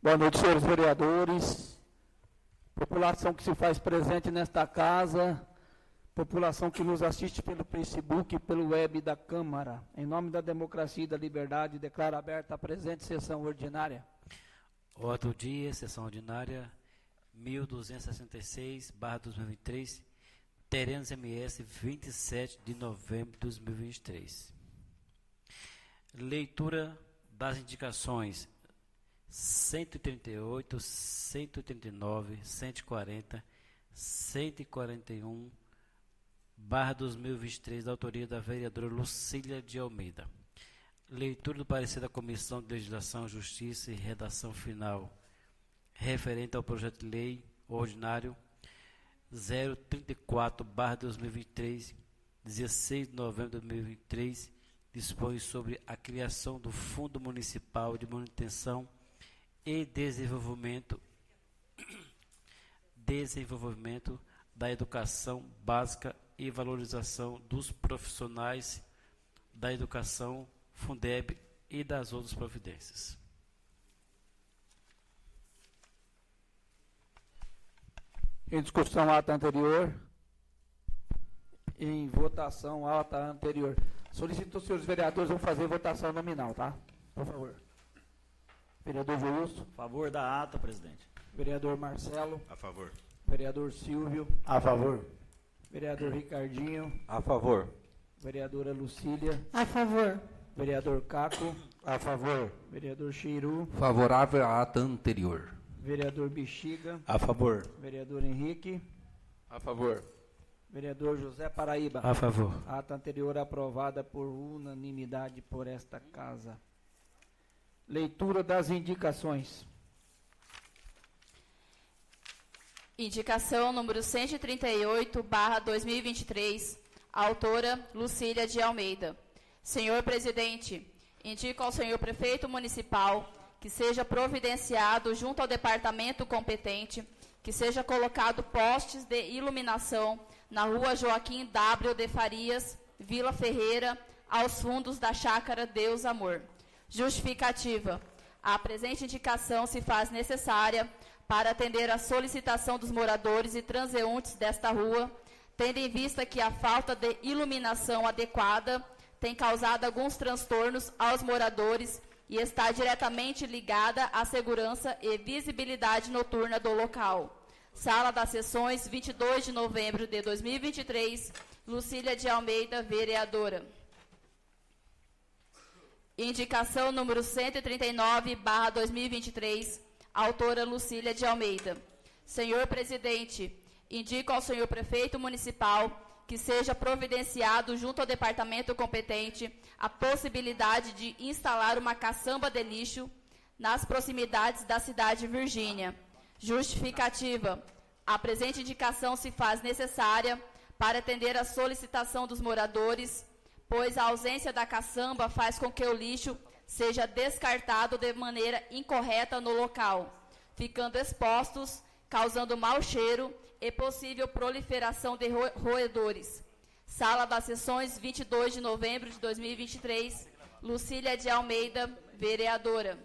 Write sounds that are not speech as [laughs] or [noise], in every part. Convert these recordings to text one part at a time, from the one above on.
Boa noite, senhores vereadores, população que se faz presente nesta casa, população que nos assiste pelo Facebook e pelo web da Câmara. Em nome da democracia e da liberdade, declaro aberta a presente sessão ordinária. Do dia, sessão ordinária 1266, barra 2023, Terenos MS, 27 de novembro de 2023. Leitura das indicações 138, 139, 140, 141, barra 2023, da autoria da vereadora Lucília de Almeida. Leitura do parecer da Comissão de Legislação, Justiça e Redação Final referente ao projeto de lei ordinário 034, barra 2023, 16 de novembro de 2023, dispõe sobre a criação do Fundo Municipal de Manutenção e Desenvolvimento desenvolvimento da educação básica e valorização dos profissionais da educação Fundeb e das outras providências. Em discussão, ata anterior. Em votação, ata anterior. Solicito aos senhores vereadores vão fazer votação nominal, tá? Por favor. Vereador Justo. A favor da ata, presidente. Vereador Marcelo. A favor. Vereador Silvio. A favor. Vereador Ricardinho. A favor. Vereadora Lucília. A favor. Vereador Caco. A favor. Vereador Chiru. Favorável à ata anterior. Vereador Bexiga. A favor. Vereador Henrique. A favor. Vereador José Paraíba. A favor. A ata anterior aprovada por unanimidade por esta casa. Leitura das indicações. Indicação número 138, barra 2023, autora Lucília de Almeida. Senhor presidente, indico ao senhor prefeito municipal que seja providenciado junto ao departamento competente que seja colocado postes de iluminação na rua Joaquim W. de Farias, Vila Ferreira, aos fundos da chácara Deus Amor. Justificativa. A presente indicação se faz necessária para atender à solicitação dos moradores e transeuntes desta rua, tendo em vista que a falta de iluminação adequada tem causado alguns transtornos aos moradores e está diretamente ligada à segurança e visibilidade noturna do local. Sala das Sessões, 22 de novembro de 2023, Lucília de Almeida, vereadora. Indicação número 139, barra 2023, autora Lucília de Almeida. Senhor presidente, indico ao senhor prefeito municipal que seja providenciado junto ao departamento competente a possibilidade de instalar uma caçamba de lixo nas proximidades da cidade de Virgínia. Justificativa. A presente indicação se faz necessária para atender à solicitação dos moradores, pois a ausência da caçamba faz com que o lixo seja descartado de maneira incorreta no local, ficando expostos, causando mau cheiro e possível proliferação de roedores. Sala das Sessões, 22 de novembro de 2023. Lucília de Almeida, vereadora.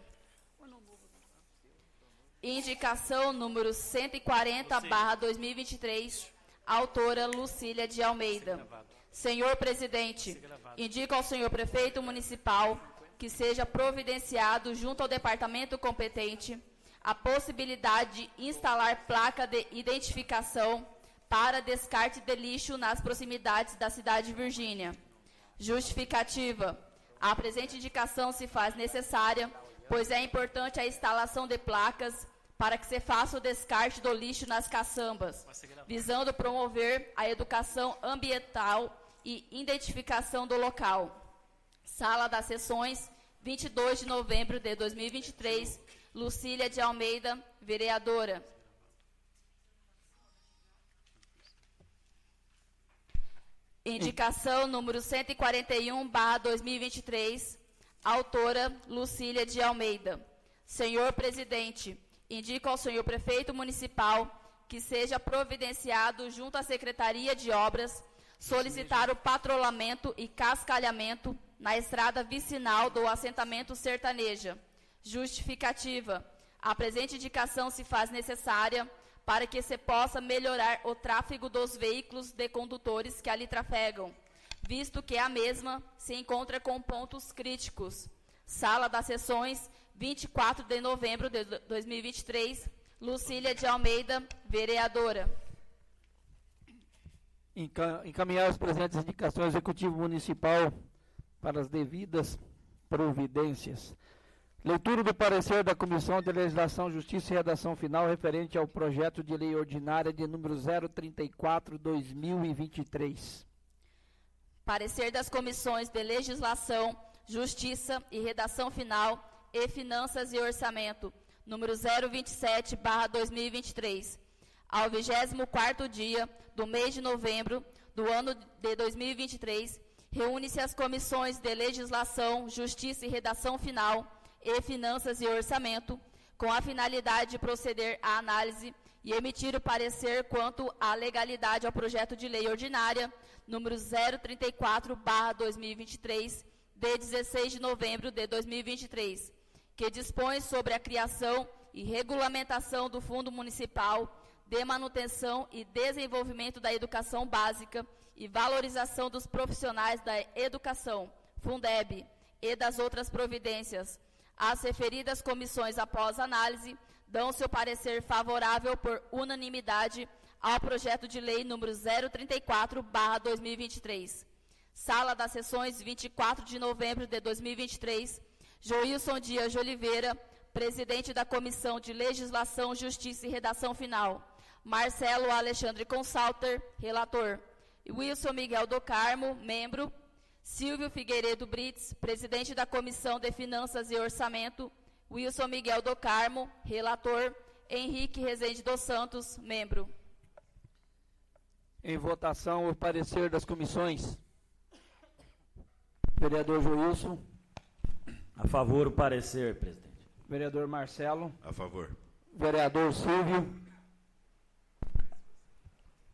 Indicação número 140, barra 2023. Autora Lucília de Almeida. Senhor presidente, indico ao senhor prefeito municipal que seja providenciado junto ao departamento competente a possibilidade de instalar placa de identificação para descarte de lixo nas proximidades da cidade de Virgínia. Justificativa. A presente indicação se faz necessária, pois é importante a instalação de placas para que se faça o descarte do lixo nas caçambas, visando promover a educação ambiental e identificação do local. Sala das Sessões, 22 de novembro de 2023, Lucília de Almeida, vereadora. Indicação número 141, barra 2023, autora Lucília de Almeida. Senhor presidente, indico ao senhor prefeito municipal que seja providenciado junto à Secretaria de Obras solicitar o patrulhamento e cascalhamento na estrada vicinal do assentamento sertaneja Justificativa. A presente indicação se faz necessária para que se possa melhorar o tráfego dos veículos de condutores que ali trafegam, visto que a mesma se encontra com pontos críticos. Sala das Sessões, 24 de novembro de 2023, Lucília de Almeida, vereadora. Encaminhar as presentes indicações ao Executivo Municipal para as devidas providências. Leitura do parecer da Comissão de Legislação, Justiça e Redação Final referente ao projeto de lei ordinária de número 034/2023. Parecer das comissões de Legislação, Justiça e Redação Final e Finanças e Orçamento, número 027/2023. Ao 24º dia do mês de novembro do ano de 2023, reúne-se as comissões de Legislação, Justiça e Redação Final e Finanças e Orçamento, com a finalidade de proceder à análise e emitir o parecer quanto à legalidade ao projeto de lei ordinária número 034/2023, de 16 de novembro de 2023, que dispõe sobre a criação e regulamentação do Fundo Municipal de Manutenção e Desenvolvimento da Educação Básica e Valorização dos Profissionais da Educação, Fundeb, e das outras providências as referidas comissões, após análise, dão seu parecer favorável por unanimidade ao projeto de lei número 034/2023. Sala das Sessões, 24 de novembro de 2023. Joilson Dias de Oliveira, presidente da Comissão de Legislação, Justiça e Redação Final. Marcelo Alexandre Consalter, relator. Wilson Miguel do Carmo, membro. Silvio Figueiredo Brits, presidente da Comissão de Finanças e Orçamento, Wilson Miguel do Carmo, relator, Henrique Rezende dos Santos, membro. Em votação, o parecer das comissões. Vereador Joilson. A favor o parecer, presidente. Vereador Marcelo. A favor. Vereador Silvio.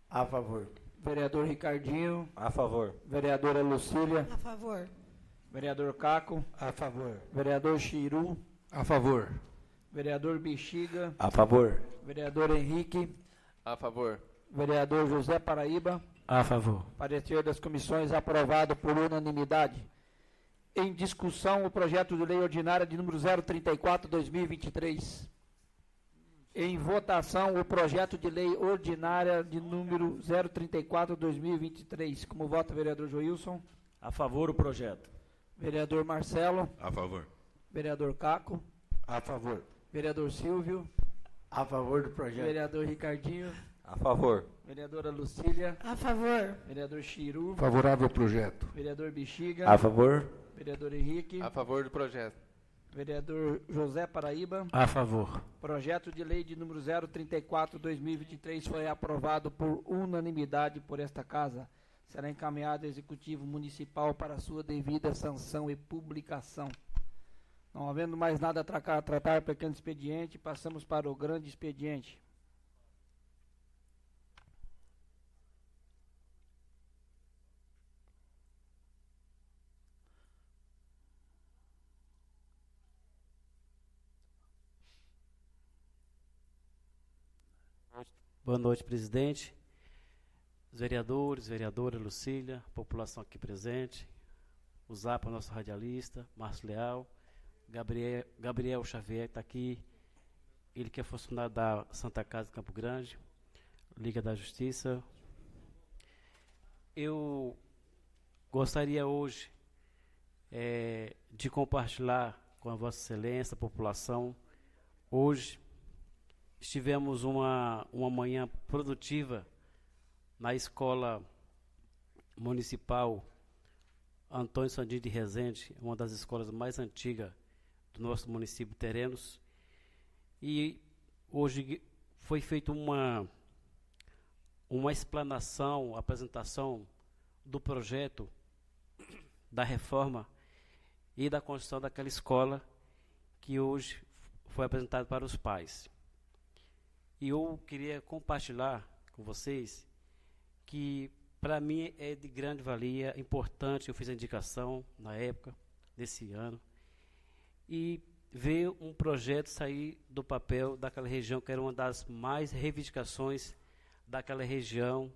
A favor. Vereador Ricardinho. A favor. Vereadora Lucília. A favor. Vereador Caco. A favor. Vereador Chiru. A favor. Vereador Bexiga. A favor. Vereador Henrique. A favor. Vereador José Paraíba. A favor. Parecer das comissões aprovado por unanimidade. Em discussão, o projeto de lei ordinária de número 034-2023. Em votação, o projeto de lei ordinária de número 034-2023. Como vota, vereador Joilson? A favor o projeto. Vereador Marcelo? A favor. Vereador Caco? A favor. Vereador Silvio? A favor do projeto. Vereador Ricardinho? A favor. Vereadora Lucília? A favor. Vereador Chiru? Favorável ao projeto. Vereador Bexiga? A favor. Vereador Henrique? A favor do projeto. Vereador José Paraíba. A favor. Projeto de lei de número 034/2023 foi aprovado por unanimidade por esta casa. Será encaminhado ao Executivo Municipal para sua devida sanção e publicação. Não havendo mais nada a tratar, tratar pequeno expediente, passamos para o grande expediente. Boa noite, presidente. Os vereadores, vereadora Lucília, população aqui presente, o Zapa, nosso radialista, Márcio Leal, Gabriel, Gabriel Xavier está aqui, ele que é funcionário da Santa Casa de Campo Grande, Liga da Justiça. Eu gostaria hoje é, de compartilhar com a Vossa Excelência, a população, hoje, Estivemos uma, uma manhã produtiva na escola municipal Antônio Sandino de Rezende, uma das escolas mais antigas do nosso município Terenos. E hoje foi feita uma, uma explanação, apresentação do projeto da reforma e da construção daquela escola que hoje foi apresentado para os pais. E eu queria compartilhar com vocês que para mim é de grande valia, importante, eu fiz a indicação na época desse ano. E ver um projeto sair do papel daquela região, que era uma das mais reivindicações daquela região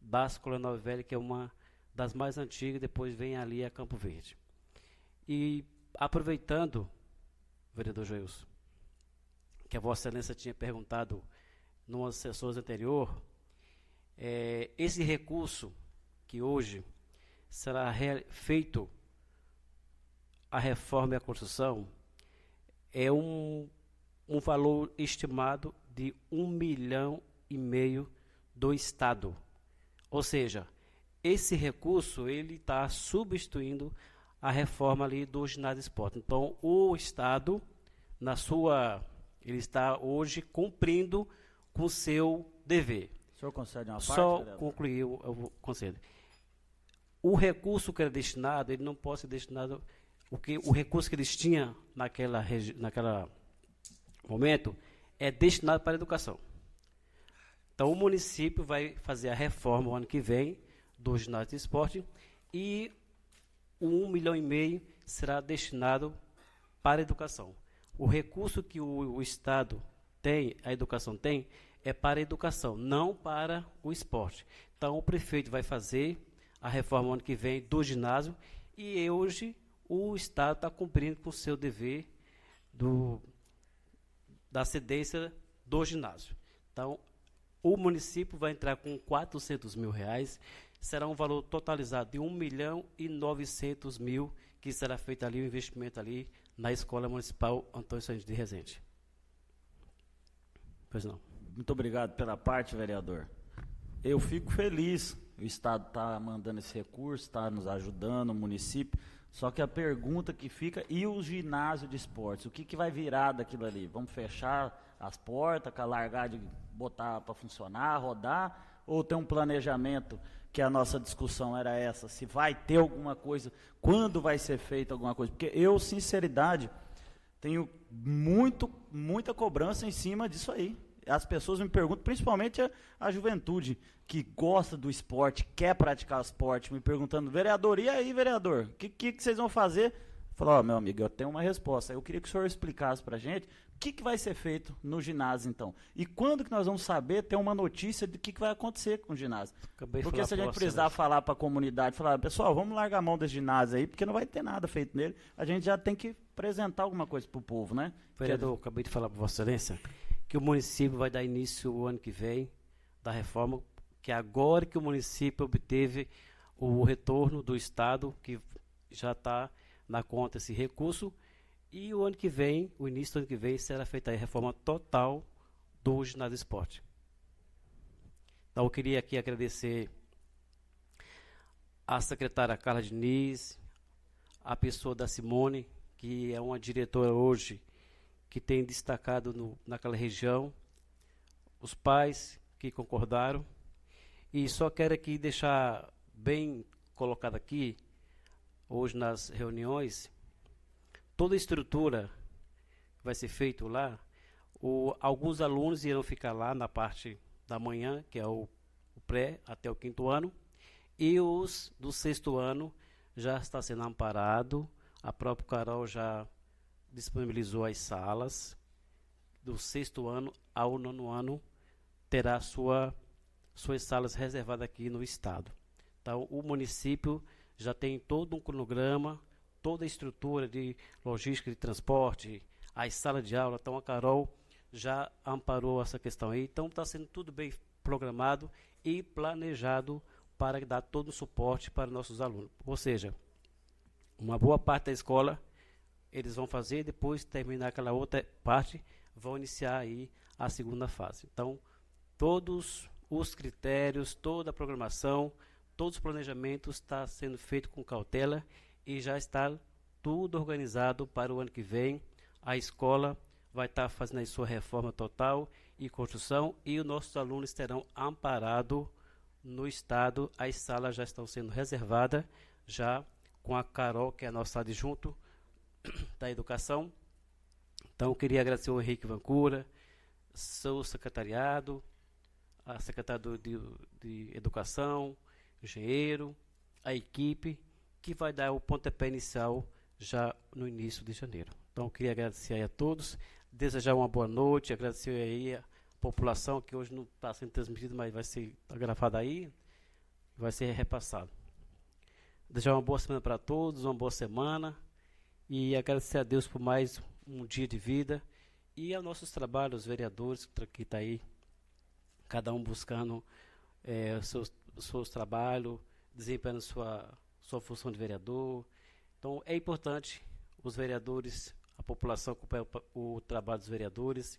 da Escola Nova Velha, que é uma das mais antigas, depois vem ali a Campo Verde. E aproveitando, vereador Joilson, que a Vossa Excelência tinha perguntado numa sessões anterior, é, esse recurso que hoje será feito a reforma e a construção é um, um valor estimado de um milhão e meio do Estado. Ou seja, esse recurso ele está substituindo a reforma ali do ginásio esporte. Então, o Estado, na sua, ele está hoje cumprindo com o seu dever. O senhor concede uma parte? Só concluir, eu, eu concedo. O recurso que era destinado, ele não pode ser destinado o que o recurso que eles tinham naquela naquela momento é destinado para a educação. Então o município vai fazer a reforma o ano que vem do ginásio de esporte e o um milhão e meio será destinado para a educação. O recurso que o, o Estado tem, a educação tem, é para a educação, não para o esporte. Então o prefeito vai fazer a reforma ano que vem do ginásio e hoje o Estado está cumprindo com o seu dever do, da cedência do ginásio. Então, o município vai entrar com 400 mil reais, será um valor totalizado de 1 milhão e 900 mil, que será feito ali o investimento ali na Escola Municipal Antônio Santos de Resende. Pois não. Muito obrigado pela parte, vereador. Eu fico feliz, o Estado está mandando esse recurso, está nos ajudando, o município. Só que a pergunta que fica, e o ginásio de esportes? O que, que vai virar daquilo ali? Vamos fechar as portas, largar de botar para funcionar, rodar? Ou tem um planejamento que a nossa discussão era essa? Se vai ter alguma coisa, quando vai ser feita alguma coisa? Porque eu, sinceridade, tenho muito, muita cobrança em cima disso aí as pessoas me perguntam, principalmente a, a, juventude que gosta do esporte, quer praticar esporte, me perguntando, vereador, e aí, vereador, o que, que, que, vocês vão fazer? Falou, oh, meu amigo, eu tenho uma resposta. Eu queria que o senhor explicasse pra gente que, que vai ser feito no ginásio, então. E quando que nós vamos saber, ter uma notícia do que, que vai acontecer com o ginásio. Acabei porque se a gente precisar né? falar para a comunidade, falar, pessoal, vamos largar a mão desse ginásio aí, porque não vai ter nada feito nele, a gente já tem que apresentar alguma coisa para o povo, né? Vereador, que... acabei de falar para Vossa Excelência que o município vai dar início o ano que vem da reforma, que é agora que o município obteve o retorno do Estado, que já está na conta esse recurso, e o ano que vem, o início do ano que vem, será feita a reforma total do ginásio esporte. Então, eu queria aqui agradecer a secretária Carla Diniz, a pessoa da Simone, que é uma diretora hoje que tem destacado no, naquela região, os pais que concordaram. E só quero aqui deixar bem colocado aqui, hoje nas reuniões, toda a estrutura vai ser feito lá, o, alguns alunos irão ficar lá na parte da manhã, que é o, o pré, até o quinto ano, e os do sexto ano já está sendo amparado. A própria Carol já disponibilizou as salas. Do sexto ano ao nono ano terá sua, suas salas reservadas aqui no estado. Então, o município já tem todo um cronograma, toda a estrutura de logística de transporte, as salas de aula. Então, a Carol já amparou essa questão aí. Então, está sendo tudo bem programado e planejado para dar todo o suporte para nossos alunos. Ou seja, uma boa parte da escola eles vão fazer, depois terminar aquela outra parte, vão iniciar aí a segunda fase. Então, todos os critérios, toda a programação, todos os planejamentos está sendo feito com cautela e já está tudo organizado para o ano que vem. A escola vai estar fazendo a sua reforma total e construção e os nossos alunos terão amparado no estado. As salas já estão sendo reservadas já com a Carol, que é a nossa adjunto, [coughs] da Educação. Então, queria agradecer ao Henrique Vancura, seu secretariado, a secretária de, de Educação, engenheiro, a equipe, que vai dar o pontapé inicial já no início de janeiro. Então, queria agradecer a todos, desejar uma boa noite, agradecer aí a população, que hoje não está sendo transmitido, mas vai ser gravado aí, vai ser repassado. Desejar uma boa semana para todos, uma boa semana, e agradecer a Deus por mais um dia de vida, e aos nossos trabalhos, os vereadores que estão tá aí, cada um buscando é, seus, seus trabalhos, desempenhando sua, sua função de vereador. Então, é importante os vereadores, a população acompanhar o, trabalho dos vereadores,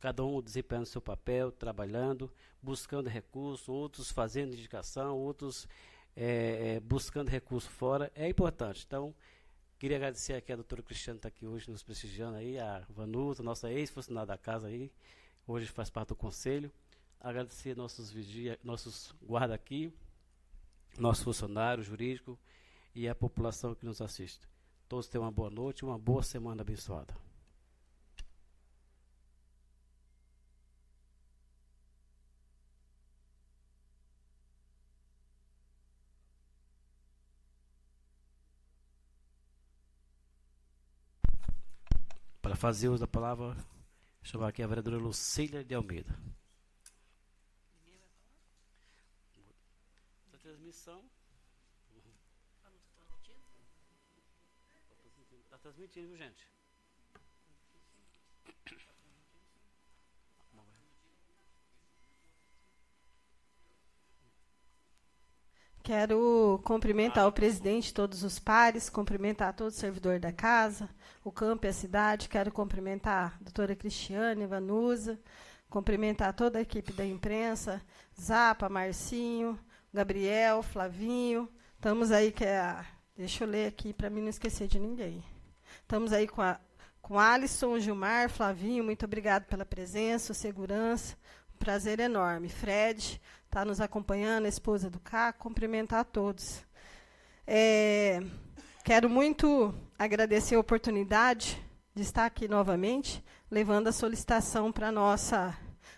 cada um desempenhando seu papel, trabalhando, buscando recursos, outros fazendo indicação, outros é, é, buscando recurso fora. É importante. Então, queria agradecer aqui a doutora Cristiane que está aqui hoje nos prestigiando aí, a Vanusa, nossa ex-funcionária da casa aí, hoje faz parte do conselho. Agradecer nossos vigia, nossos guarda aqui, nosso funcionário jurídico e a população que nos assiste. Todos tenham uma boa noite e uma boa semana abençoada. Para fazer uso da palavra, chamar aqui a vereadora Lucília de Almeida. Transmissão. Está transmitindo, gente. Quero cumprimentar o presidente, todos os pares, cumprimentar todo o servidor da casa, o campo e a cidade. Quero cumprimentar a doutora Cristiane, Vanusa, cumprimentar toda a equipe da imprensa, Zapa, Marcinho, Gabriel, Flavinho. Estamos aí, que é a, deixa eu ler aqui para mim não esquecer de ninguém. Estamos aí com, a, com Alisson, Gilmar, Flavinho, muito obrigado pela presença, segurança. Um prazer enorme. Fred está nos acompanhando, a esposa do Caco, cumprimentar a todos. É, quero muito agradecer a oportunidade de estar aqui novamente, levando a solicitação para nossa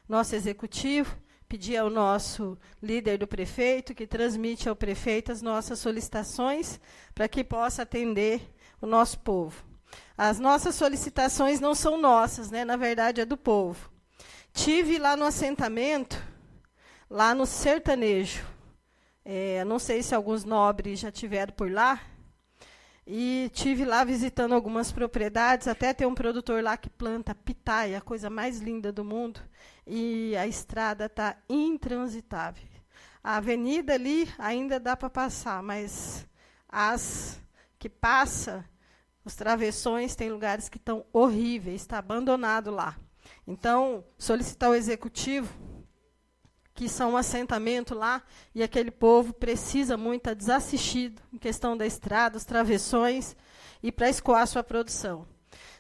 nosso executivo, pedir ao nosso líder do prefeito que transmite ao prefeito as nossas solicitações para que possa atender o nosso povo. As nossas solicitações não são nossas, né? na verdade é do povo. Tive lá no assentamento, lá no sertanejo. É, não sei se alguns nobres já tiveram por lá. E tive lá visitando algumas propriedades, até tem um produtor lá que planta pitaia, a coisa mais linda do mundo, e a estrada está intransitável. A avenida ali ainda dá para passar, mas as que passa os travessões tem lugares que estão horríveis, está abandonado lá. Então, solicitar ao executivo que são um assentamento lá e aquele povo precisa muito estar tá desassistido em questão da estrada, os travessões e para escoar sua produção.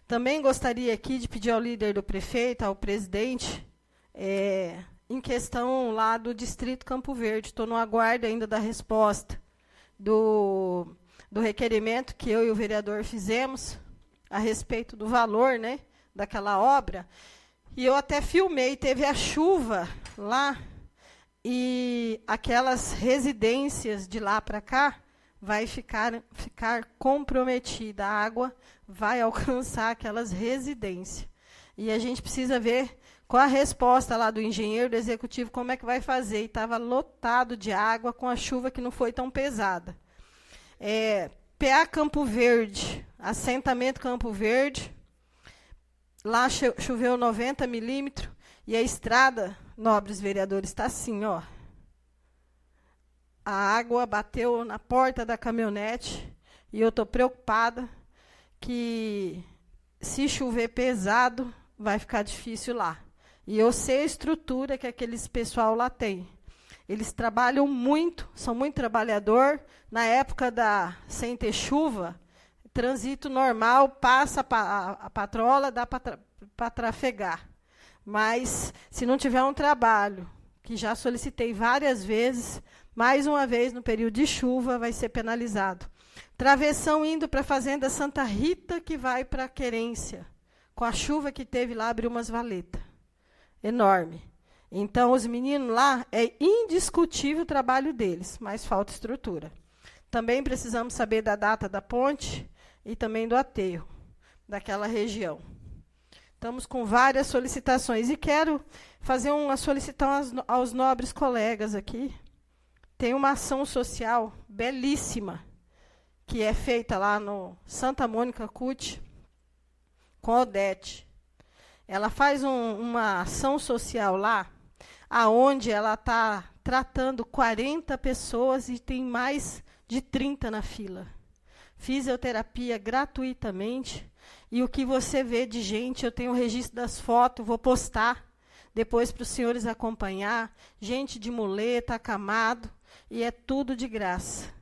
Também gostaria aqui de pedir ao líder do prefeito, ao presidente, é, em questão lá do distrito Campo Verde. Estou no aguardo ainda da resposta do do requerimento que eu e o vereador fizemos a respeito do valor né, daquela obra. E eu até filmei, teve a chuva lá, e aquelas residências de lá para cá vai ficar, ficar comprometida. A água vai [laughs] alcançar aquelas residências. E a gente precisa ver com a resposta lá do engenheiro do executivo como é que vai fazer. E estava lotado de água com a chuva que não foi tão pesada. É, PA Campo Verde, assentamento Campo Verde. Lá choveu 90 milímetros e a estrada, nobres vereadores, está assim, ó. A água bateu na porta da caminhonete e eu estou preocupada que se chover pesado vai ficar difícil lá. E eu sei a estrutura que aqueles pessoal lá tem. Eles trabalham muito, são muito trabalhador. Na época da sem ter chuva, trânsito normal, passa a, a patrola, dá para tra trafegar. Mas se não tiver um trabalho, que já solicitei várias vezes, mais uma vez no período de chuva vai ser penalizado. Travessão indo para a fazenda Santa Rita, que vai para a Querência. Com a chuva que teve lá, abriu umas valetas. Enorme. Então, os meninos lá, é indiscutível o trabalho deles, mas falta estrutura. Também precisamos saber da data da ponte e também do aterro. daquela região. Estamos com várias solicitações e quero fazer uma solicitação aos nobres colegas aqui. Tem uma ação social belíssima que é feita lá no Santa Mônica CUT com a Odete. Ela faz um, uma ação social lá, aonde ela está tratando 40 pessoas e tem mais de 30 na fila. Fisioterapia gratuitamente e o que você vê de gente, eu tenho o registro das fotos, vou postar depois para os senhores acompanhar. Gente de muleta, acamado, e é tudo de graça.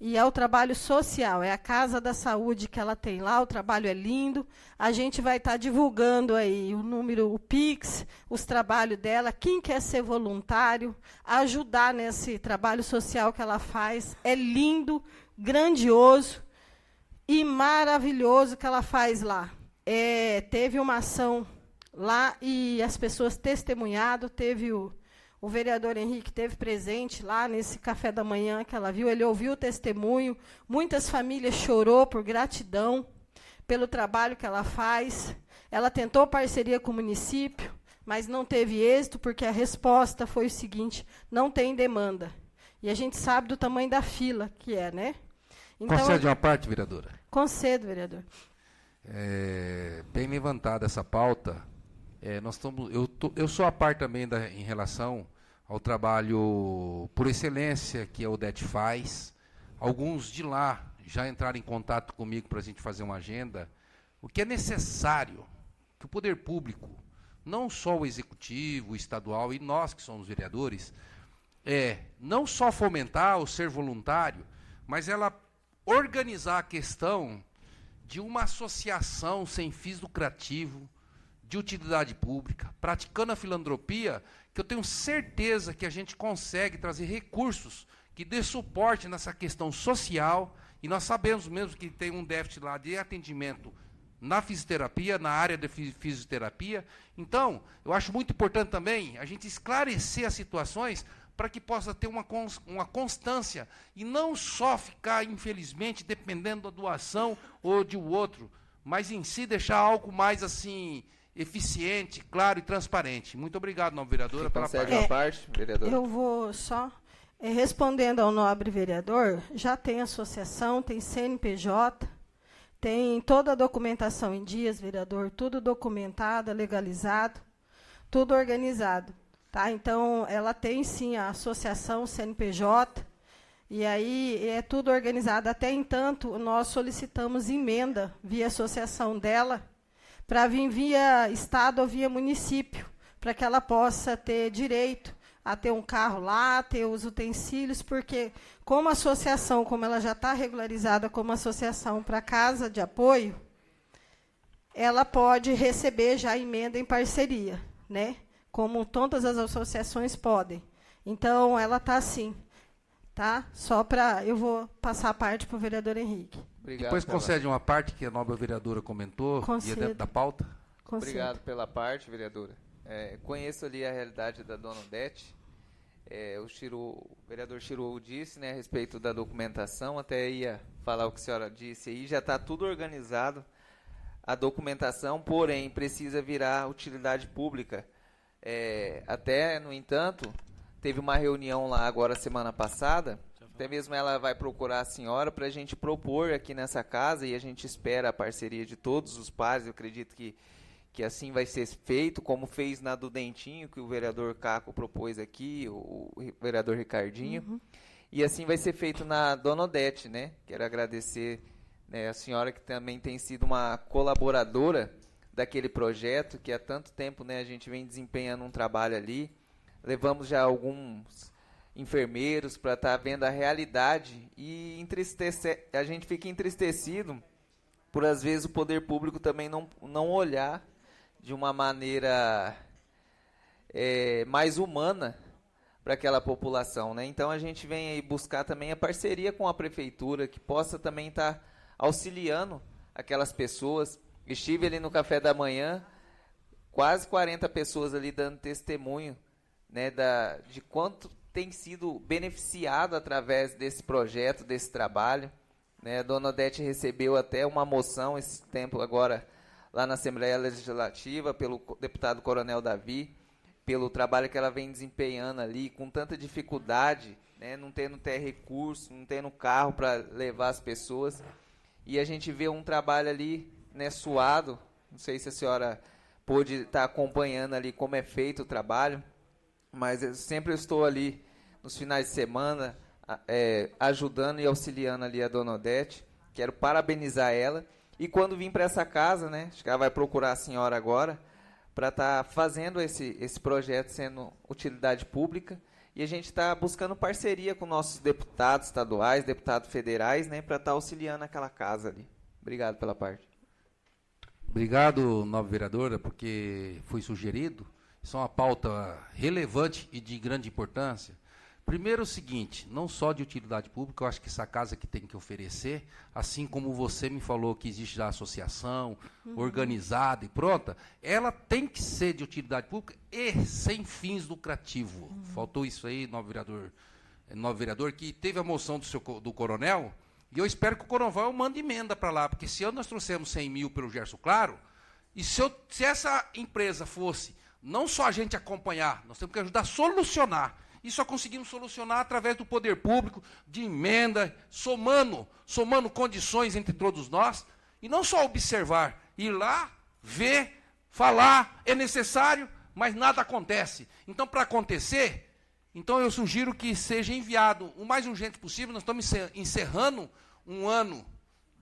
E é o trabalho social, é a Casa da Saúde que ela tem lá, o trabalho é lindo. A gente vai estar tá divulgando aí o número, o Pix, os trabalhos dela. Quem quer ser voluntário, ajudar nesse trabalho social que ela faz. É lindo, grandioso e maravilhoso que ela faz lá. É, teve uma ação lá e as pessoas testemunhado, teve o, o vereador Henrique teve presente lá nesse café da manhã que ela viu, ele ouviu o testemunho, muitas famílias chorou por gratidão pelo trabalho que ela faz. Ela tentou parceria com o município, mas não teve êxito porque a resposta foi o seguinte: não tem demanda. E a gente sabe do tamanho da fila que é, né? Então, Concede uma parte, vereadora. Concedo, vereador. É, bem levantada essa pauta. É, nós estamos, eu, tô, eu sou a par também da, em relação ao trabalho por excelência que a Odete faz. Alguns de lá já entraram em contato comigo para a gente fazer uma agenda. O que é necessário que o poder público, não só o executivo, o estadual e nós que somos vereadores, é não só fomentar o ser voluntário, mas ela organizar a questão de uma associação sem fins lucrativos, de utilidade pública, praticando a filantropia, que eu tenho certeza que a gente consegue trazer recursos que dê suporte nessa questão social, e nós sabemos mesmo que tem um déficit lá de atendimento na fisioterapia, na área de fisioterapia. Então, eu acho muito importante também a gente esclarecer as situações para que possa ter uma, uma constância e não só ficar, infelizmente, dependendo da doação ou de o outro, mas em si deixar algo mais assim eficiente, claro e transparente. Muito obrigado, nobre vereadora, pela parte. É, parte vereador. Eu vou só é, respondendo ao nobre vereador, já tem associação, tem CNPJ, tem toda a documentação em dias, vereador, tudo documentado, legalizado, tudo organizado. Tá? Então, ela tem sim a associação CNPJ, e aí é tudo organizado. Até entanto, nós solicitamos emenda via associação dela para vir via Estado ou via município, para que ela possa ter direito a ter um carro lá, ter os utensílios, porque como associação, como ela já está regularizada como associação para casa de apoio, ela pode receber já emenda em parceria, né? Como todas as associações podem. Então, ela está assim, tá? Só para... Eu vou passar a parte para o vereador Henrique. Obrigado Depois pela... concede uma parte que a nobre vereadora comentou, Concedo. e é dentro da pauta. Concedo. Obrigado pela parte, vereadora. É, conheço ali a realidade da dona Odete. É, o, Chiru, o vereador Chiru disse né, a respeito da documentação, até ia falar o que a senhora disse aí, já está tudo organizado, a documentação, porém, precisa virar utilidade pública. É, até, no entanto, teve uma reunião lá agora semana passada. Até mesmo ela vai procurar a senhora para a gente propor aqui nessa casa e a gente espera a parceria de todos os pares. Eu acredito que, que assim vai ser feito, como fez na do Dentinho, que o vereador Caco propôs aqui, o, o vereador Ricardinho. Uhum. E assim vai ser feito na Dona Odete, né? Quero agradecer né, a senhora que também tem sido uma colaboradora daquele projeto que há tanto tempo né, a gente vem desempenhando um trabalho ali. Levamos já alguns enfermeiros para estar tá vendo a realidade e entristecer, a gente fica entristecido por às vezes o poder público também não, não olhar de uma maneira é, mais humana para aquela população, né? Então a gente vem aí buscar também a parceria com a prefeitura que possa também estar tá auxiliando aquelas pessoas Estive ali no café da manhã, quase 40 pessoas ali dando testemunho né, da, de quanto tem sido beneficiado através desse projeto, desse trabalho. Né? A dona Odete recebeu até uma moção esse tempo agora lá na Assembleia Legislativa pelo deputado Coronel Davi, pelo trabalho que ela vem desempenhando ali, com tanta dificuldade, né? não tendo ter recurso, não tendo carro para levar as pessoas. E a gente vê um trabalho ali né, suado, não sei se a senhora pôde estar tá acompanhando ali como é feito o trabalho, mas eu sempre estou ali nos finais de semana é, ajudando e auxiliando ali a dona Odete. Quero parabenizar ela. E quando vim para essa casa, né, acho que ela vai procurar a senhora agora, para estar tá fazendo esse, esse projeto sendo utilidade pública. E a gente está buscando parceria com nossos deputados estaduais, deputados federais, né, para estar tá auxiliando aquela casa ali. Obrigado pela parte. Obrigado, nova vereadora, porque foi sugerido. Isso é uma pauta relevante e de grande importância. Primeiro, o seguinte: não só de utilidade pública, eu acho que essa casa que tem que oferecer, assim como você me falou que existe já associação uhum. organizada e pronta, ela tem que ser de utilidade pública e sem fins lucrativos. Uhum. Faltou isso aí, novo vereador, novo vereador, que teve a moção do, seu, do coronel e eu espero que o Coroval mande emenda para lá, porque se nós trouxemos 100 mil pelo Gerson Claro, e se, eu, se essa empresa fosse não só a gente acompanhar, nós temos que ajudar a solucionar. E só conseguimos solucionar através do poder público, de emenda, somando, somando condições entre todos nós, e não só observar, ir lá, ver, falar, é necessário, mas nada acontece. Então, para acontecer, então eu sugiro que seja enviado o mais urgente possível. Nós estamos encerrando um ano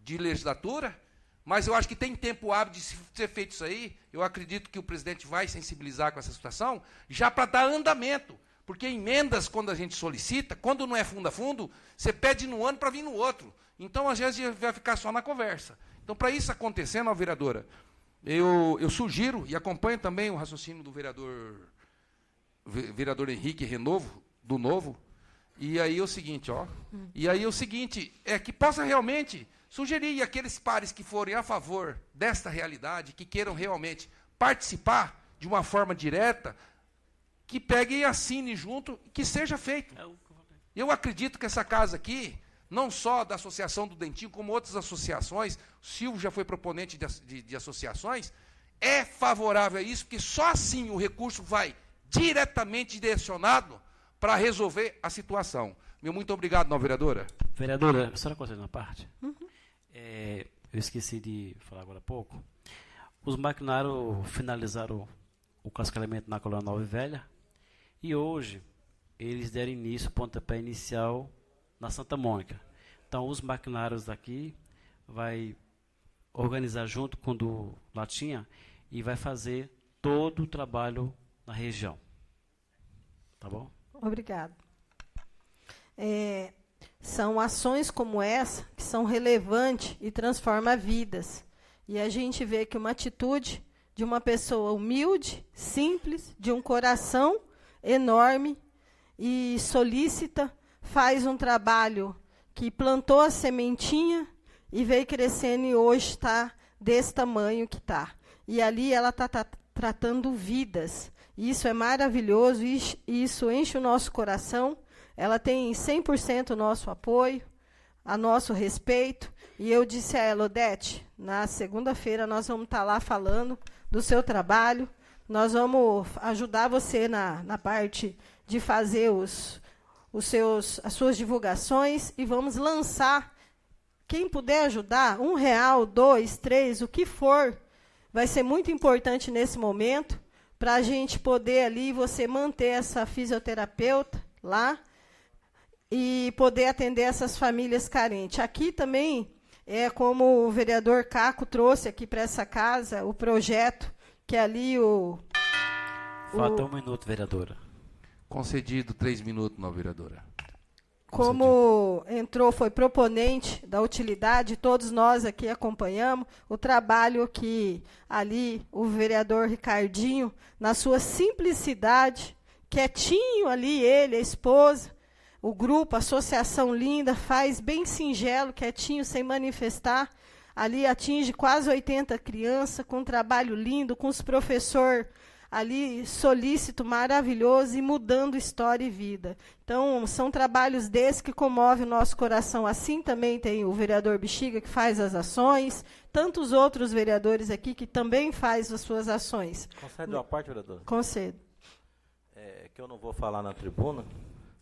de legislatura, mas eu acho que tem tempo hábil de ser feito isso aí. Eu acredito que o presidente vai sensibilizar com essa situação, já para dar andamento. Porque emendas, quando a gente solicita, quando não é fundo a fundo, você pede no ano para vir no outro. Então, às vezes, vai ficar só na conversa. Então, para isso acontecer, não, vereadora, eu, eu sugiro e acompanho também o raciocínio do vereador vereador Henrique Renovo, do Novo. E aí é o seguinte, ó. E aí é o seguinte, é que possa realmente sugerir aqueles pares que forem a favor desta realidade, que queiram realmente participar de uma forma direta, que peguem e assinem junto, que seja feito. É Eu acredito que essa casa aqui, não só da Associação do Dentinho, como outras associações, o Silvio já foi proponente de, de, de associações, é favorável a isso, porque só assim o recurso vai diretamente direcionado para resolver a situação. Meu muito obrigado, não, vereadora. Vereadora, a senhora consegue uma parte? Uhum. É, eu esqueci de falar agora há pouco. Os maquinários finalizaram o cascalhamento na coluna nova e velha e hoje eles deram início, pontapé inicial na Santa Mônica. Então os maquinários daqui vai organizar junto com o do Latinha e vai fazer todo o trabalho na região. Tá bom? Obrigado. É, são ações como essa que são relevantes e transformam vidas. E a gente vê que uma atitude de uma pessoa humilde, simples, de um coração enorme e solícita, faz um trabalho que plantou a sementinha e veio crescendo e hoje está desse tamanho que está. E ali ela está tá, tratando vidas. Isso é maravilhoso, isso enche o nosso coração. Ela tem 100% o nosso apoio, a nosso respeito. E eu disse a ela, Odete, na segunda-feira nós vamos estar lá falando do seu trabalho. Nós vamos ajudar você na, na parte de fazer os, os seus, as suas divulgações e vamos lançar. Quem puder ajudar, um real, dois, três, o que for, vai ser muito importante nesse momento para a gente poder ali você manter essa fisioterapeuta lá e poder atender essas famílias carentes. Aqui também é como o vereador Caco trouxe aqui para essa casa o projeto que é ali o Falta um minuto, vereadora. Concedido três minutos, não, vereadora como entrou, foi proponente da utilidade, todos nós aqui acompanhamos o trabalho que ali o vereador Ricardinho, na sua simplicidade, quietinho ali, ele, a esposa, o grupo, a associação linda, faz bem singelo, quietinho, sem manifestar. Ali atinge quase 80 crianças, com um trabalho lindo, com os professores ali solícito, maravilhoso e mudando história e vida. Então, são trabalhos desses que comovem o nosso coração. Assim também tem o vereador Bexiga, que faz as ações, tantos outros vereadores aqui que também faz as suas ações. Concede uma parte, vereador? Concedo. É, que eu não vou falar na tribuna,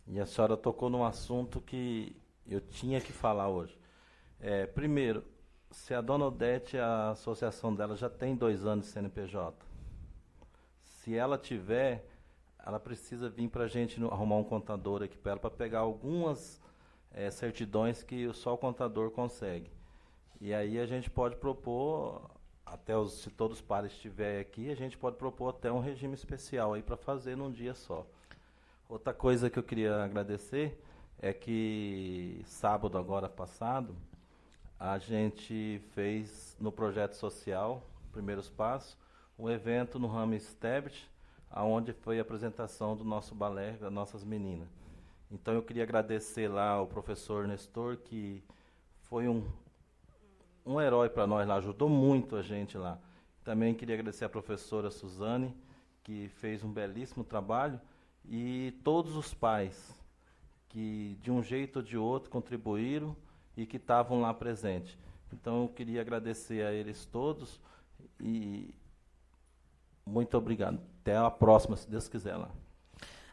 e a senhora tocou num assunto que eu tinha que falar hoje. É, primeiro, se a dona Odete, a associação dela já tem dois anos de CNPJ, se ela tiver, ela precisa vir para a gente no, arrumar um contador aqui para ela para pegar algumas é, certidões que só o contador consegue. E aí a gente pode propor, até os, se todos os pares estiverem aqui, a gente pode propor até um regime especial aí para fazer num dia só. Outra coisa que eu queria agradecer é que sábado agora passado a gente fez no projeto social Primeiros Passos um evento no Ramo Stebit, aonde foi a apresentação do nosso balé, das nossas meninas. Então eu queria agradecer lá ao professor Nestor, que foi um, um herói para nós lá, ajudou muito a gente lá. Também queria agradecer a professora Suzane, que fez um belíssimo trabalho, e todos os pais que de um jeito ou de outro contribuíram e que estavam lá presentes. Então eu queria agradecer a eles todos e muito obrigado. Até a próxima, se Deus quiser lá.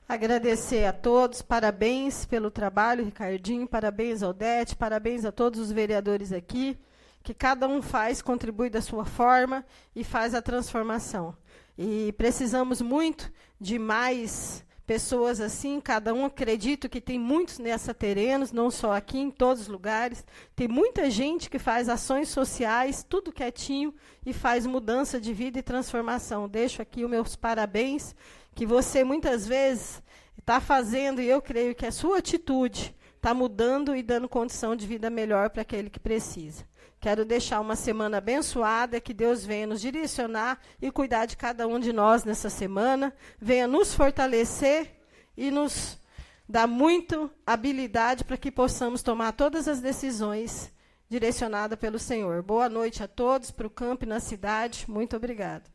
Agradecer a todos, parabéns pelo trabalho, Ricardinho, parabéns ao DET, parabéns a todos os vereadores aqui, que cada um faz, contribui da sua forma e faz a transformação. E precisamos muito de mais pessoas assim, cada um acredito que tem muitos nessa terrenos, não só aqui, em todos os lugares. Tem muita gente que faz ações sociais, tudo quietinho, e faz mudança de vida e transformação. Deixo aqui os meus parabéns, que você muitas vezes está fazendo, e eu creio que a sua atitude está mudando e dando condição de vida melhor para aquele que precisa. Quero deixar uma semana abençoada, que Deus venha nos direcionar e cuidar de cada um de nós nessa semana, venha nos fortalecer e nos dar muito habilidade para que possamos tomar todas as decisões direcionadas pelo Senhor. Boa noite a todos, para o campo e na cidade. Muito obrigado.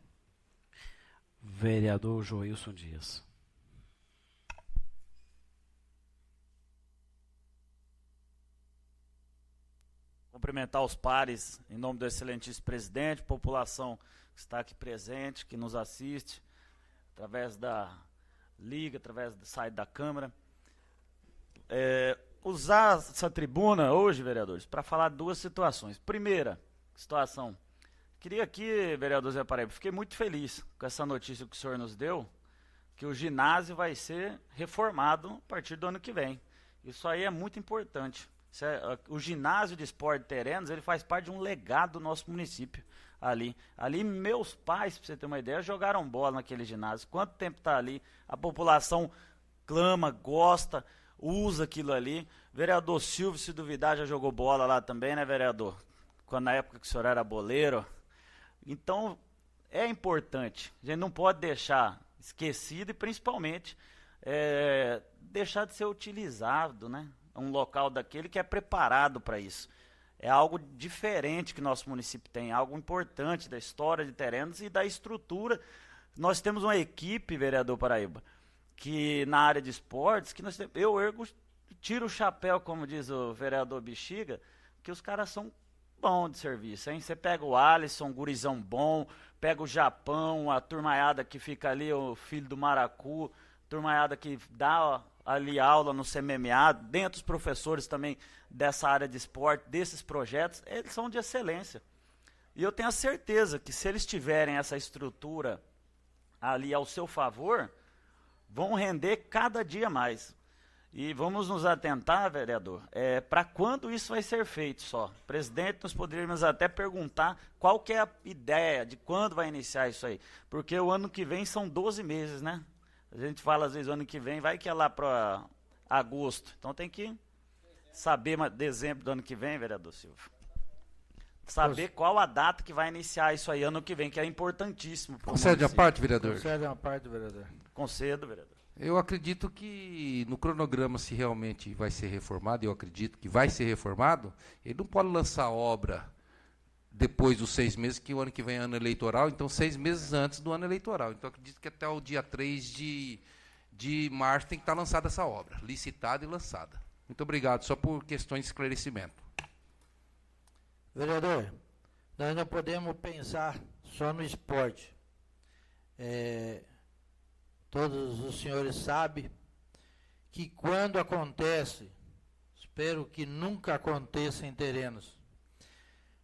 Vereador Joilson Dias. Cumprimentar os pares em nome do excelentíssimo presidente, população que está aqui presente, que nos assiste, através da liga, através do site da Câmara. É, usar essa tribuna hoje, vereadores, para falar duas situações. Primeira situação, queria aqui, vereador Zé Paraíba, fiquei muito feliz com essa notícia que o senhor nos deu, que o ginásio vai ser reformado a partir do ano que vem. Isso aí é muito importante. É, o ginásio de esporte Terenos, ele faz parte de um legado do nosso município ali. Ali, meus pais, para você ter uma ideia, jogaram bola naquele ginásio. Quanto tempo está ali? A população clama, gosta, usa aquilo ali. Vereador Silvio, se duvidar, já jogou bola lá também, né, vereador? Quando na época que o senhor era boleiro. Então, é importante. A gente não pode deixar esquecido e, principalmente, é, deixar de ser utilizado, né? Um local daquele que é preparado para isso. É algo diferente que nosso município tem, algo importante da história de Terenos e da estrutura. Nós temos uma equipe, vereador Paraíba, que na área de esportes, que nós temos, eu ergo, tiro o chapéu, como diz o vereador Bexiga, que os caras são bons de serviço, hein? Você pega o Alisson, gurizão bom, pega o Japão, a turmaiada que fica ali, o filho do Maracu, turmaiada que dá ali aula no CMMA, dentro dos professores também dessa área de esporte, desses projetos, eles são de excelência. E eu tenho a certeza que se eles tiverem essa estrutura ali ao seu favor, vão render cada dia mais. E vamos nos atentar, vereador, é, para quando isso vai ser feito só. Presidente, nós poderíamos até perguntar qual que é a ideia de quando vai iniciar isso aí. Porque o ano que vem são 12 meses, né? A gente fala às vezes ano que vem, vai que é lá para agosto. Então tem que saber dezembro do ano que vem, vereador Silvio. Saber qual a data que vai iniciar isso aí ano que vem, que é importantíssimo. Concede a parte, vereador? Concede a parte, vereador. Concedo, vereador. Eu acredito que no cronograma, se realmente vai ser reformado, eu acredito que vai ser reformado, ele não pode lançar obra depois dos seis meses, que o ano que vem é ano eleitoral, então seis meses antes do ano eleitoral. Então acredito que até o dia 3 de, de março tem que estar lançada essa obra, licitada e lançada. Muito obrigado, só por questões de esclarecimento. Vereador, nós não podemos pensar só no esporte. É, todos os senhores sabem que quando acontece, espero que nunca aconteça em terrenos,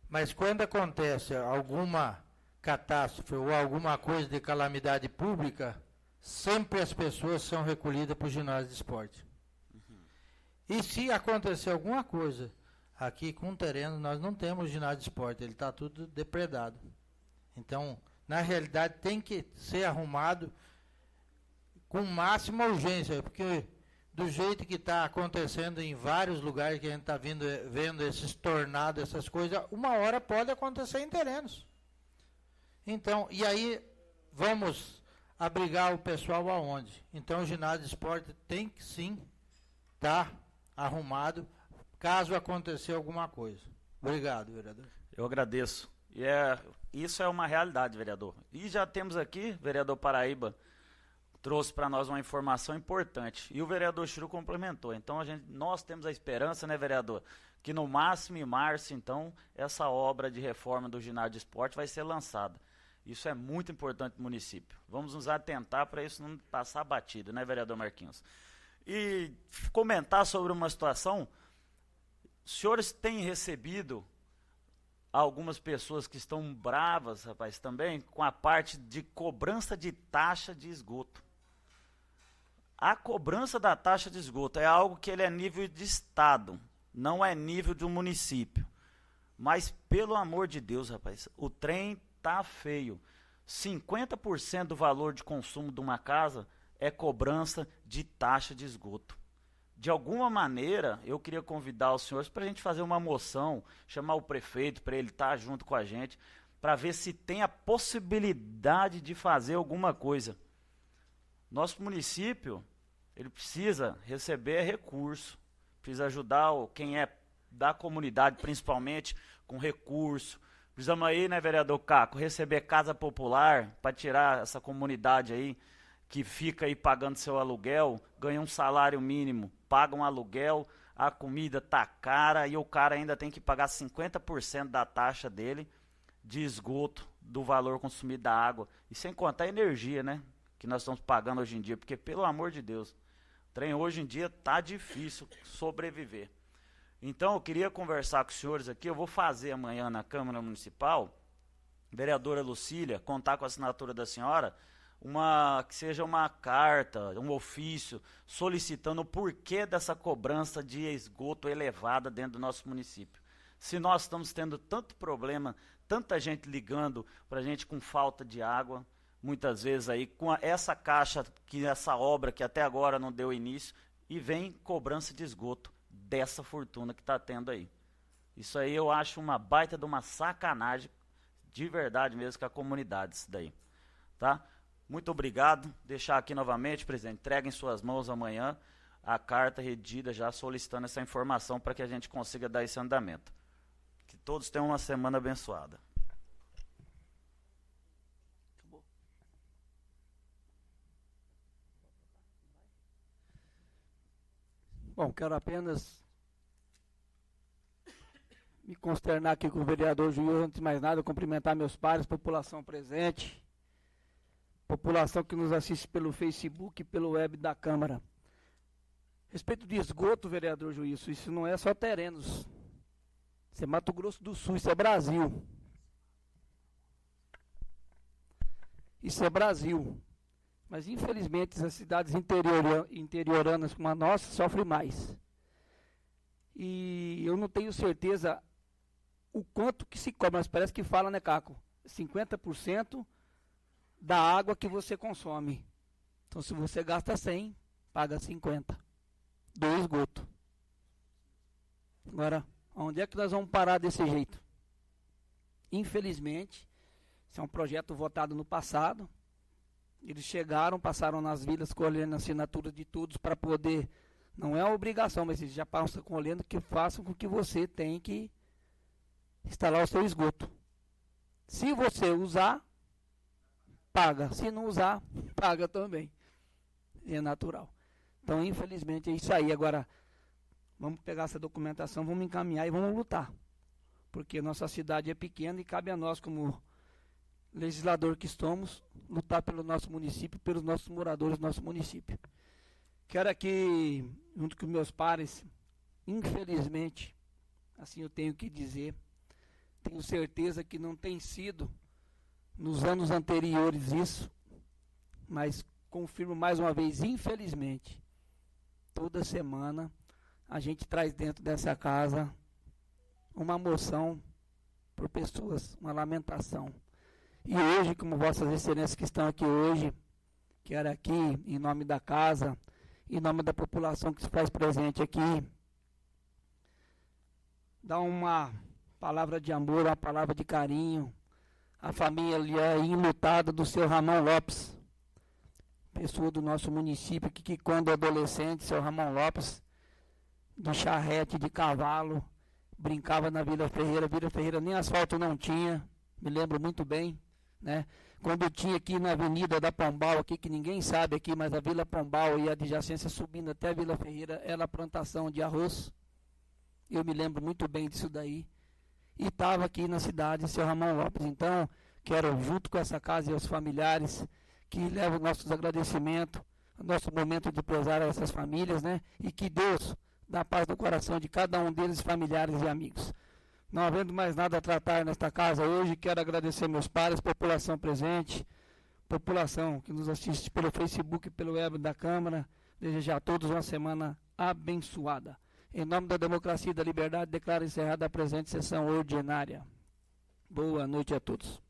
mas quando acontece alguma catástrofe ou alguma coisa de calamidade pública, sempre as pessoas são recolhidas para o ginásio de esporte. Uhum. E se acontecer alguma coisa aqui com o terreno, nós não temos ginásio de esporte, ele está tudo depredado. Então, na realidade, tem que ser arrumado com máxima urgência, porque do jeito que está acontecendo em vários lugares que a gente está vendo esses tornados, essas coisas, uma hora pode acontecer em terrenos. Então, e aí vamos abrigar o pessoal aonde? Então o ginásio de esporte tem que sim estar tá arrumado caso acontecer alguma coisa. Obrigado, vereador. Eu agradeço. E é, isso é uma realidade, vereador. E já temos aqui, vereador Paraíba, trouxe para nós uma informação importante. E o vereador Chiru complementou. Então, a gente, nós temos a esperança, né, vereador, que no máximo em março, então, essa obra de reforma do ginásio de esporte vai ser lançada. Isso é muito importante para o município. Vamos nos atentar para isso não passar batido, né, vereador Marquinhos? E comentar sobre uma situação. Os senhores têm recebido algumas pessoas que estão bravas, rapaz, também com a parte de cobrança de taxa de esgoto. A cobrança da taxa de esgoto é algo que ele é nível de estado, não é nível de um município. Mas pelo amor de Deus, rapaz, o trem tá feio. 50% do valor de consumo de uma casa é cobrança de taxa de esgoto. De alguma maneira, eu queria convidar os senhores para a gente fazer uma moção, chamar o prefeito para ele estar tá junto com a gente, para ver se tem a possibilidade de fazer alguma coisa. Nosso município, ele precisa receber recurso, precisa ajudar quem é da comunidade, principalmente, com recurso. Precisamos aí, né, vereador Caco, receber casa popular para tirar essa comunidade aí que fica aí pagando seu aluguel, ganha um salário mínimo, paga um aluguel, a comida tá cara e o cara ainda tem que pagar 50% da taxa dele de esgoto do valor consumido da água. E sem contar a energia, né? que nós estamos pagando hoje em dia, porque pelo amor de Deus, trem hoje em dia tá difícil sobreviver. Então eu queria conversar com os senhores aqui, eu vou fazer amanhã na Câmara Municipal, vereadora Lucília, contar com a assinatura da senhora, uma que seja uma carta, um ofício solicitando o porquê dessa cobrança de esgoto elevada dentro do nosso município. Se nós estamos tendo tanto problema, tanta gente ligando para a gente com falta de água, muitas vezes aí com essa caixa, que essa obra que até agora não deu início, e vem cobrança de esgoto dessa fortuna que está tendo aí. Isso aí eu acho uma baita de uma sacanagem, de verdade mesmo, com a comunidade, isso daí. Tá? Muito obrigado. Deixar aqui novamente, presidente, entrega em suas mãos amanhã a carta redida já solicitando essa informação para que a gente consiga dar esse andamento. Que todos tenham uma semana abençoada. Bom, quero apenas me consternar aqui com o vereador Juiz, antes de mais nada, cumprimentar meus pares, população presente, população que nos assiste pelo Facebook e pelo web da Câmara. Respeito de esgoto, vereador Juiz, isso não é só terrenos. Isso é Mato Grosso do Sul, isso é Brasil. Isso é Brasil. Mas infelizmente as cidades interior, interioranas como a nossa sofrem mais. E eu não tenho certeza o quanto que se cobra, mas parece que fala, né, Caco? 50% da água que você consome. Então se você gasta 100, paga 50 do esgoto. Agora, onde é que nós vamos parar desse jeito? Infelizmente, isso é um projeto votado no passado, eles chegaram, passaram nas vilas colhendo assinatura de todos para poder. Não é uma obrigação, mas eles já passam colhendo que façam com que você tenha que instalar o seu esgoto. Se você usar, paga. Se não usar, [laughs] paga também. É natural. Então, infelizmente, é isso aí. Agora, vamos pegar essa documentação, vamos encaminhar e vamos lutar. Porque nossa cidade é pequena e cabe a nós, como legislador que estamos, lutar pelo nosso município, pelos nossos moradores do nosso município. Quero aqui, junto com meus pares, infelizmente, assim eu tenho que dizer, tenho certeza que não tem sido nos anos anteriores isso, mas confirmo mais uma vez, infelizmente, toda semana a gente traz dentro dessa casa uma moção por pessoas, uma lamentação. E hoje, como vossas excelências que estão aqui hoje, quero aqui, em nome da casa, em nome da população que se faz presente aqui, dar uma palavra de amor, uma palavra de carinho à família enlutada do seu Ramon Lopes, pessoa do nosso município que, que quando adolescente, seu Ramon Lopes, de charrete, de cavalo, brincava na Vila Ferreira. Vila Ferreira nem asfalto não tinha, me lembro muito bem, né? Quando tinha aqui na Avenida da Pombal, aqui que ninguém sabe aqui, mas a Vila Pombal e a adjacência subindo até a Vila Ferreira era plantação de arroz. Eu me lembro muito bem disso daí. E estava aqui na cidade, seu Ramon Lopes. Então, quero, junto com essa casa e os familiares, que levam nossos agradecimentos, nosso momento de pesar a essas famílias, né? E que Deus dá paz no coração de cada um deles, familiares e amigos. Não havendo mais nada a tratar nesta casa hoje, quero agradecer meus pais, população presente, população que nos assiste pelo Facebook e pelo web da Câmara. Desejar a todos uma semana abençoada. Em nome da democracia e da liberdade, declaro encerrada a presente sessão ordinária. Boa noite a todos.